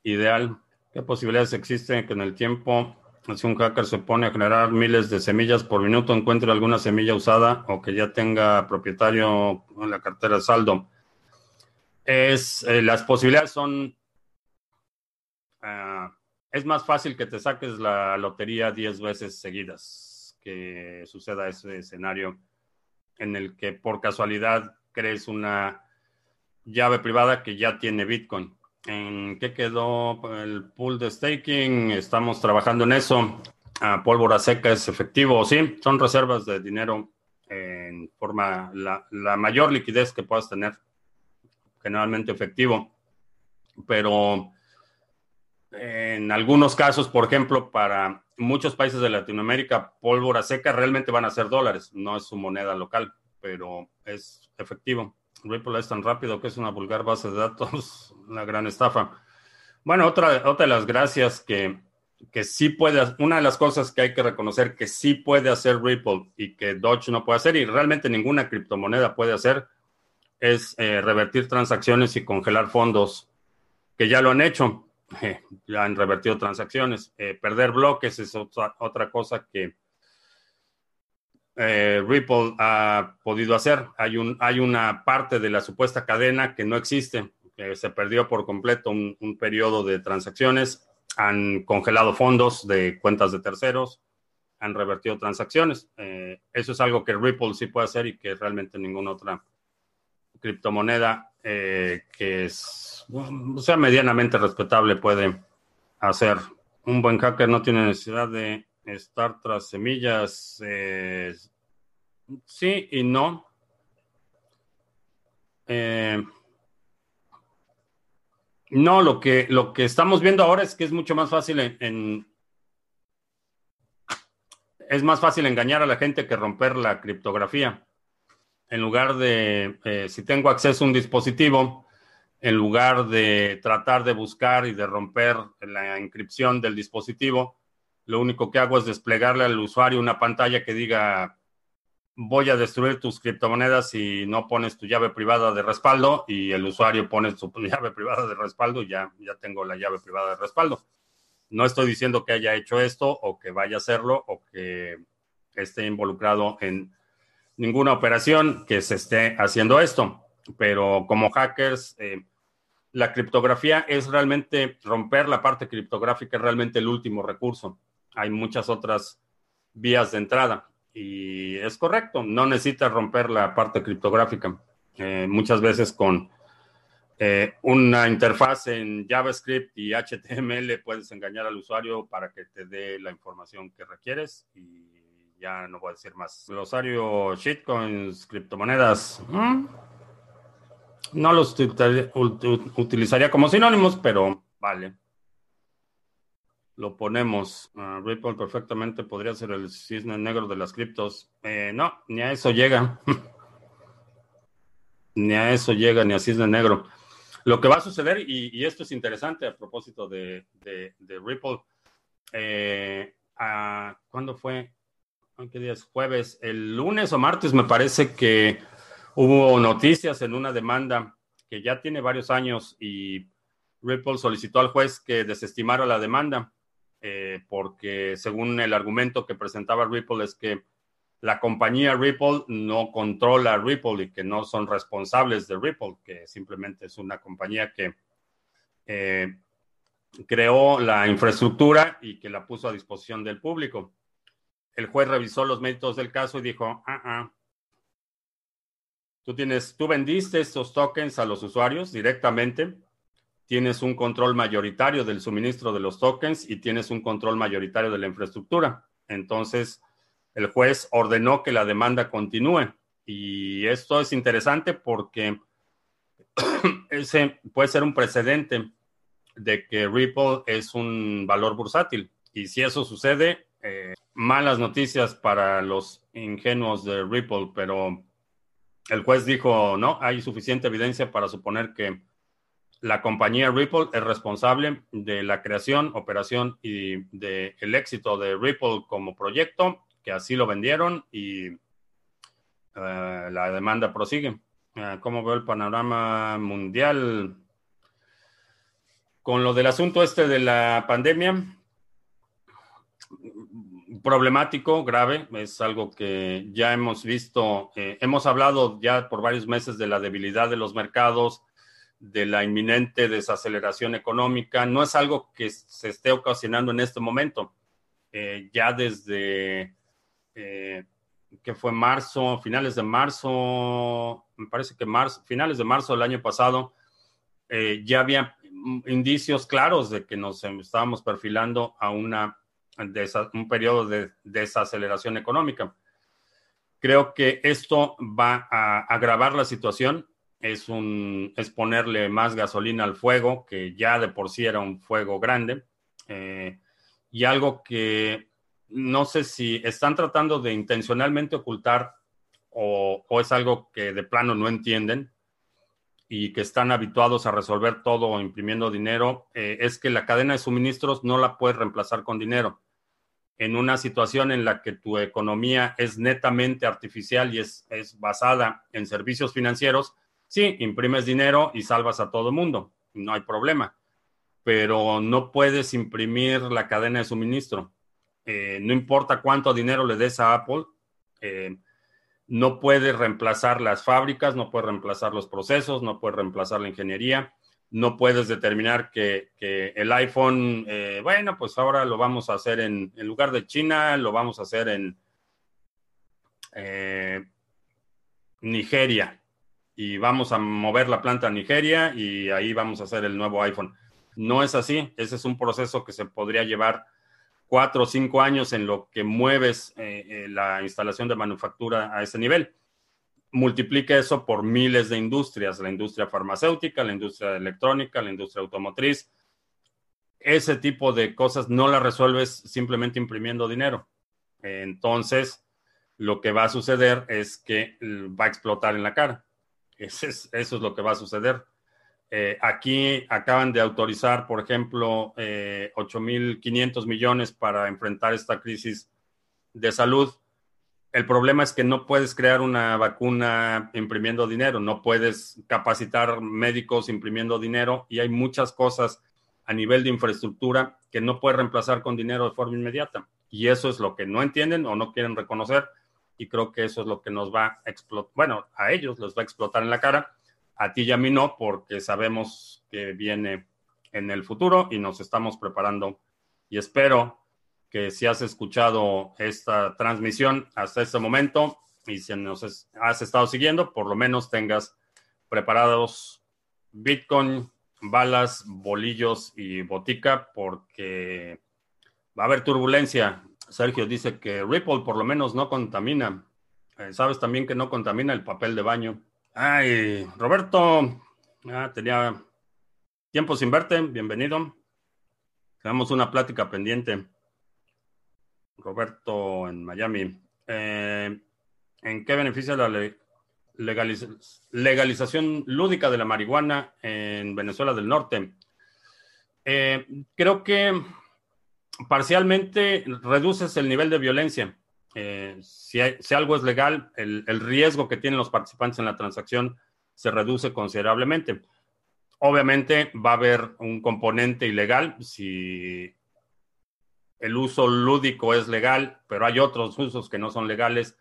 ideal. ¿Qué posibilidades existen que en el tiempo si un hacker se pone a generar miles de semillas por minuto, encuentre alguna semilla usada o que ya tenga propietario en la cartera de saldo. Es, eh, las posibilidades son... Ah, es más fácil que te saques la lotería 10 veces seguidas que suceda ese escenario en el que por casualidad crees una llave privada que ya tiene Bitcoin. ¿En qué quedó el pool de staking? Estamos trabajando en eso. A pólvora seca es efectivo, sí, son reservas de dinero en forma, la, la mayor liquidez que puedas tener, generalmente efectivo. Pero en algunos casos, por ejemplo, para muchos países de Latinoamérica, pólvora seca realmente van a ser dólares, no es su moneda local, pero es efectivo. Ripple es tan rápido que es una vulgar base de datos, <laughs> una gran estafa. Bueno, otra, otra de las gracias que, que sí puede, una de las cosas que hay que reconocer que sí puede hacer Ripple y que Dodge no puede hacer, y realmente ninguna criptomoneda puede hacer, es eh, revertir transacciones y congelar fondos, que ya lo han hecho, <laughs> ya han revertido transacciones. Eh, perder bloques es otra, otra cosa que eh, Ripple ha podido hacer. Hay, un, hay una parte de la supuesta cadena que no existe, se perdió por completo un, periodo de transacciones, han congelado fondos de cuentas de terceros, han revertido transacciones. Eh, eso es algo que Ripple sí puede hacer y que realmente ninguna otra criptomoneda eh, que es, sea medianamente respetable puede hacer. Un buen hacker no tiene necesidad de estar tras semillas. Eh, sí y no. Eh, no, lo que, lo que estamos viendo ahora es que es mucho más fácil en, es más fácil engañar a la gente que romper la criptografía. En lugar de, eh, si tengo acceso a un dispositivo, en lugar de tratar de buscar y de romper la inscripción del dispositivo, lo único que hago es desplegarle al usuario una pantalla que diga voy a destruir tus criptomonedas si no pones tu llave privada de respaldo y el usuario pone su <laughs> llave privada de respaldo y ya, ya tengo la llave privada de respaldo. No estoy diciendo que haya hecho esto o que vaya a hacerlo o que esté involucrado en ninguna operación que se esté haciendo esto, pero como hackers, eh, la criptografía es realmente, romper la parte criptográfica es realmente el último recurso. Hay muchas otras vías de entrada y es correcto, no necesitas romper la parte criptográfica. Eh, muchas veces con eh, una interfaz en JavaScript y HTML puedes engañar al usuario para que te dé la información que requieres y ya no voy a decir más. Glosario, shitcoins, criptomonedas. No los utilizaría como sinónimos, pero vale. Lo ponemos. Uh, Ripple perfectamente podría ser el cisne negro de las criptos. Eh, no, ni a eso llega. <laughs> ni a eso llega, ni a cisne negro. Lo que va a suceder, y, esto es interesante a propósito de, Ripple, eh, ¿cuándo fue? ¿Qué día es? Jueves. El lunes o martes me parece que hubo noticias en una demanda que ya tiene varios años y Ripple solicitó al juez que desestimara la demanda eh, porque según el argumento que presentaba Ripple es que la compañía Ripple no controla Ripple y que no son responsables de Ripple, que simplemente es una compañía que eh, creó la infraestructura y que la puso a disposición del público. El juez revisó los méritos del caso y dijo, ah, ah, tú vendiste estos tokens a los usuarios directamente, tienes un control mayoritario del suministro de los tokens y tienes un control mayoritario de la infraestructura. Entonces, el juez ordenó que la demanda continúe. Y esto es interesante porque <coughs> ese puede ser un precedente de que Ripple es un valor bursátil. Y si eso sucede, eh, malas noticias para los ingenuos de Ripple, pero el juez dijo, no, hay suficiente evidencia para suponer que la compañía Ripple es responsable de la creación, operación y del éxito de Ripple como proyecto que así lo vendieron y eh, la demanda prosigue. Eh, ¿Cómo veo el panorama mundial? Con lo del asunto este de la pandemia, problemático, grave, es algo que ya hemos visto, eh, hemos hablado ya por varios meses de la debilidad de los mercados, de la inminente desaceleración económica, no es algo que se esté ocasionando en este momento. ya desde eh, que fue marzo, finales de marzo, me parece que marzo, finales de marzo del año pasado, eh, ya había indicios claros de que nos estábamos perfilando a una, un periodo de desaceleración económica. Creo que esto va a agravar la situación. Es, un, es ponerle más gasolina al fuego, que ya de por sí era un fuego grande. Eh, y algo que no sé si están tratando de intencionalmente ocultar o, es algo que de plano no entienden y que están habituados a resolver todo imprimiendo dinero, eh, es que la cadena de suministros no la puedes reemplazar con dinero. En una situación en la que tu economía es netamente artificial y es, es basada en servicios financieros, sí, imprimes dinero y salvas a todo el mundo, no hay problema, pero no puedes imprimir la cadena de suministro eh, no importa cuánto dinero le des a Apple, eh, no puede reemplazar las fábricas, no puede reemplazar los procesos, no puede reemplazar la ingeniería, no puedes determinar que, el iPhone, eh, bueno, pues ahora lo vamos a hacer en, en, lugar de China, lo vamos a hacer en Nigeria y vamos a mover la planta a Nigeria y ahí vamos a hacer el nuevo iPhone. No es así, ese es un proceso que se podría llevar cuatro o cinco años en lo que mueves eh, eh, la instalación de manufactura a ese nivel. Multiplica eso por miles de industrias, la industria farmacéutica, la industria electrónica, la industria automotriz. Ese tipo de cosas no las resuelves simplemente imprimiendo dinero. Entonces, lo que va a suceder es que va a explotar en la cara. eso es lo que va a suceder. Eh, aquí acaban de autorizar, por ejemplo, 8.500 eh, millones para enfrentar esta crisis de salud. El problema es que no puedes crear una vacuna imprimiendo dinero, no puedes capacitar médicos imprimiendo dinero y hay muchas cosas a nivel de infraestructura que no puedes reemplazar con dinero de forma inmediata. Y eso es lo que no entienden o no quieren reconocer y creo que eso es lo que nos va a explotar, bueno, a ellos les va a explotar en la cara A ti y a mí no, porque sabemos que viene en el futuro y nos estamos preparando. Y espero que si has escuchado esta transmisión hasta este momento y si nos has estado siguiendo, por lo menos tengas preparados Bitcoin, balas, bolillos y botica, porque va a haber turbulencia. Sergio dice que Ripple por lo menos no contamina. Eh, Sabes también que no contamina el papel de baño. Ay, Roberto, ah, tenía tiempo sin verte, bienvenido. Tenemos una plática pendiente. Roberto en Miami. Eh, ¿En qué beneficia la legalización lúdica de la marihuana en Venezuela del Norte? Eh, creo que parcialmente reduces el nivel de violencia. Eh, si, algo es legal, el, riesgo que tienen los participantes en la transacción se reduce considerablemente. Obviamente va a haber un componente ilegal si el uso lúdico es legal, pero hay otros usos que no son legales,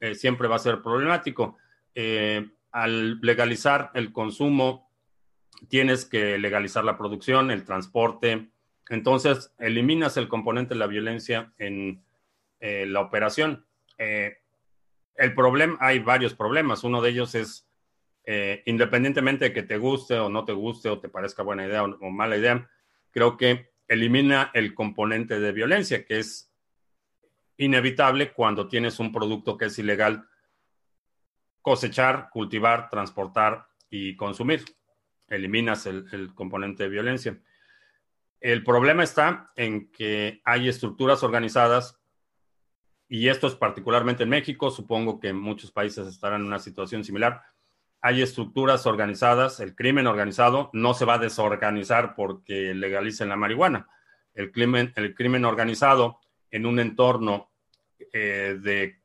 eh, siempre va a ser problemático. Eh, al legalizar el consumo, tienes que legalizar la producción, el transporte. Entonces, eliminas el componente de la violencia en eh, la operación. el problema, hay varios problemas. Uno de ellos es, independientemente de que te guste o no te guste o te parezca buena idea o mala idea, creo que elimina el componente de violencia, que es inevitable cuando tienes un producto que es ilegal cosechar, cultivar, transportar y consumir. Eliminas el, componente de violencia. El problema está en que hay estructuras organizadas, y esto es particularmente en México, supongo que muchos países estarán en una situación similar, hay estructuras organizadas, el crimen organizado no se va a desorganizar porque legalicen la marihuana. El crimen, el crimen organizado en un entorno eh, de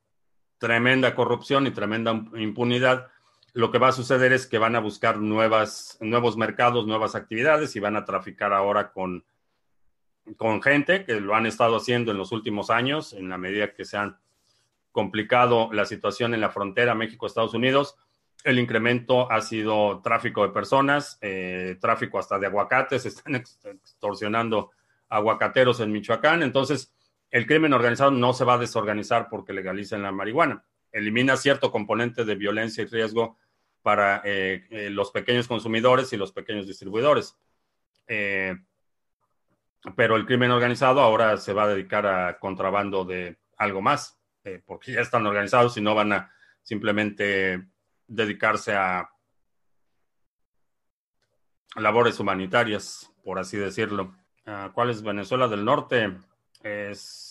tremenda corrupción y tremenda impunidad, lo que va a suceder es que van a buscar nuevas, nuevos mercados, nuevas actividades y van a traficar ahora con, con gente que lo han estado haciendo en los últimos años, en la medida que se han complicado la situación en la frontera México-Estados Unidos el incremento ha sido tráfico de personas, eh, tráfico hasta de aguacates, <laughs> están extorsionando aguacateros en Michoacán. Entonces, el crimen organizado no se va a desorganizar porque legalicen la marihuana. Elimina cierto componente de violencia y riesgo para eh, eh, los pequeños consumidores y los pequeños distribuidores. Pero el crimen organizado ahora se va a dedicar a contrabando de algo más, porque ya están organizados y no van a simplemente dedicarse a labores humanitarias, por así decirlo. Ah, ¿Cuál es Venezuela del Norte? Es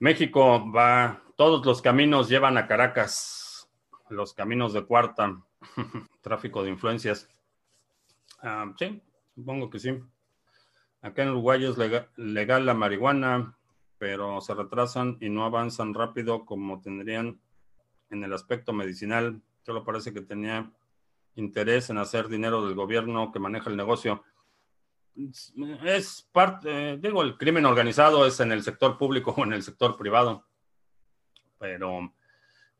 México va, todos los caminos llevan a Caracas, los caminos de cuarta, <laughs> tráfico de influencias. Ah, sí, supongo que sí. Acá en Uruguay es legal la marihuana, pero se retrasan y no avanzan rápido como tendrían en el aspecto medicinal. Solo parece que tenía interés en hacer dinero del gobierno que maneja el negocio. Es parte, digo, el crimen organizado es en el sector público <laughs> o en el sector privado, pero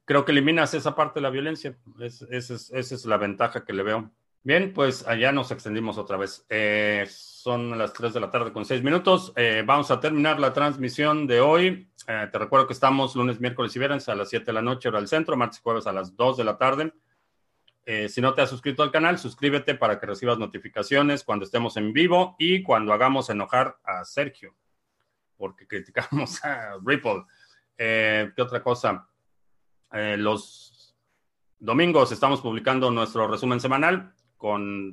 creo que eliminas esa parte de la violencia. esa es la ventaja que le veo. Bien, pues allá nos extendimos otra vez. Eh, son las 3 de la tarde con 6 minutos. Eh, vamos a terminar la transmisión de hoy. Eh, te recuerdo que estamos lunes, miércoles y viernes a las 7 de la noche, hora del centro, martes y jueves a las 2 de la tarde. si no te has suscrito al canal, suscríbete para que recibas notificaciones cuando estemos en vivo y cuando hagamos enojar a Sergio, porque <laughs> criticamos a Ripple. ¿Qué otra cosa? los domingos estamos publicando nuestro resumen semanal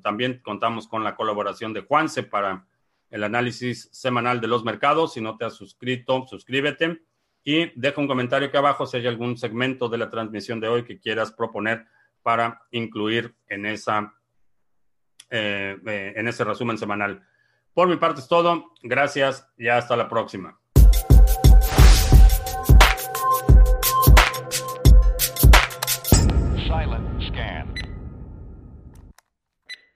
también contamos con la colaboración de Juanse para el análisis semanal de los mercados. Si no te has suscrito, suscríbete y deja un comentario aquí abajo si hay algún segmento de la transmisión de hoy que quieras proponer para incluir en, esa, eh, eh, en ese resumen semanal. Por mi parte es todo. Gracias y hasta la próxima.